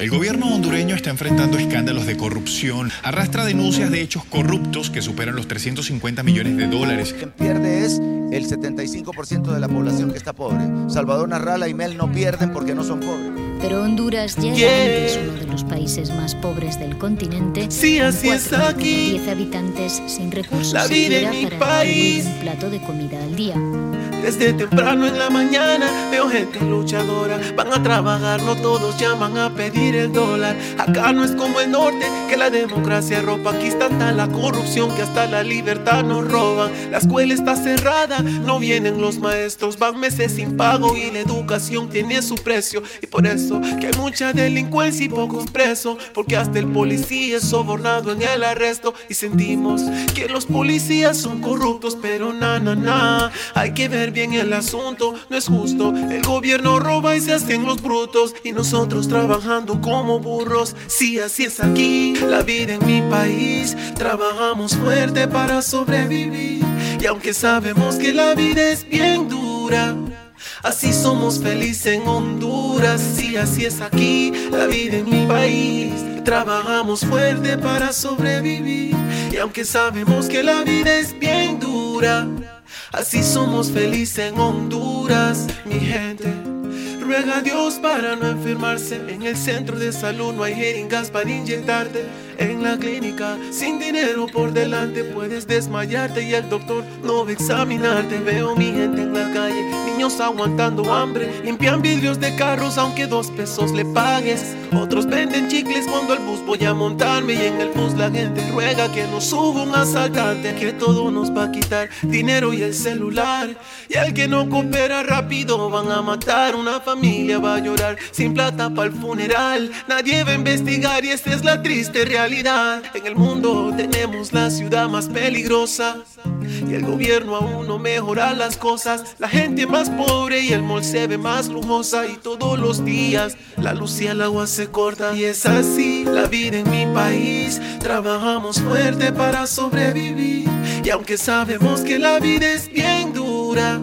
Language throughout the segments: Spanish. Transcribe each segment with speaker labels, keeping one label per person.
Speaker 1: El gobierno hondureño está enfrentando escándalos de corrupción, arrastra denuncias de hechos corruptos que superan los 350 millones de dólares.
Speaker 2: Quien pierde es el 75% de la población que está pobre. Salvador Narrala y Mel no pierden porque no son pobres.
Speaker 3: Pero Honduras ya es uno de los países más pobres del continente.
Speaker 4: Sí, así es aquí.
Speaker 3: 10 habitantes sin recursos
Speaker 4: La vida en mi
Speaker 3: para
Speaker 4: país.
Speaker 3: un plato de comida al día.
Speaker 4: Desde temprano en la mañana veo gente luchadora. Van a trabajar, no todos llaman a pedir el dólar. Acá no es como el norte, que la democracia ropa. Aquí está tanta la corrupción que hasta la libertad nos roban. La escuela está cerrada, no vienen los maestros. Van meses sin pago y la educación tiene su precio. Y por eso que hay mucha delincuencia y pocos presos. Porque hasta el policía es sobornado en el arresto. Y sentimos que los policías son corruptos, pero na, na, na. Hay que ver bien el asunto, no es justo. El gobierno roba y se hacen los brutos. Y nosotros trabajando como burros. Sí, así es aquí, la vida en mi país. Trabajamos fuerte para sobrevivir. Y aunque sabemos que la vida es bien dura. Así somos felices en Honduras, sí, así es aquí, la vida en mi país. Trabajamos fuerte para sobrevivir. Y aunque sabemos que la vida es bien dura, así somos felices en Honduras, mi gente. Ruega a Dios para no enfermarse. En el centro de salud no hay jeringas para inyectarte. En la clínica, sin dinero por delante, puedes desmayarte y el doctor no va a examinarte. Veo mi gente en la calle, niños aguantando hambre. Limpian vidrios de carros aunque dos pesos le pagues. Otros venden chicles cuando el bus voy a montarme. Y en el bus la gente ruega que no suba un asaltante. Que todo nos va a quitar dinero y el celular. Y al que no coopera rápido van a matar. Una familia va a llorar sin plata para el funeral. Nadie va a investigar y esta es la triste realidad. En el mundo tenemos la ciudad más peligrosa. Y el gobierno aún no mejora las cosas. La gente más pobre y el mall se ve más lujosa. Y todos los días la luz y el agua se corta. Y es así la vida en mi país. Trabajamos fuerte para sobrevivir. Y aunque sabemos que la vida es bien dura.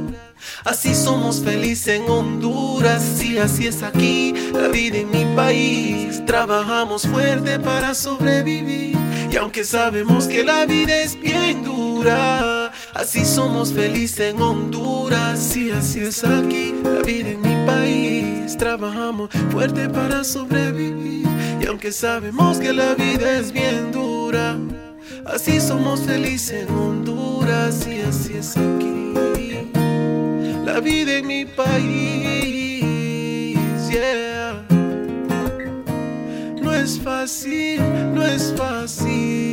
Speaker 4: Así somos felices en Honduras, sí, así es aquí, la vida en mi país. Trabajamos fuerte para sobrevivir. Y aunque sabemos que la vida es bien dura, así somos felices en Honduras, sí, así es aquí, la vida en mi país. Trabajamos fuerte para sobrevivir. Y aunque sabemos que la vida es bien dura, así somos felices en Honduras, sí, así es aquí la vida en mi país, yeah. No es fácil, no es fácil.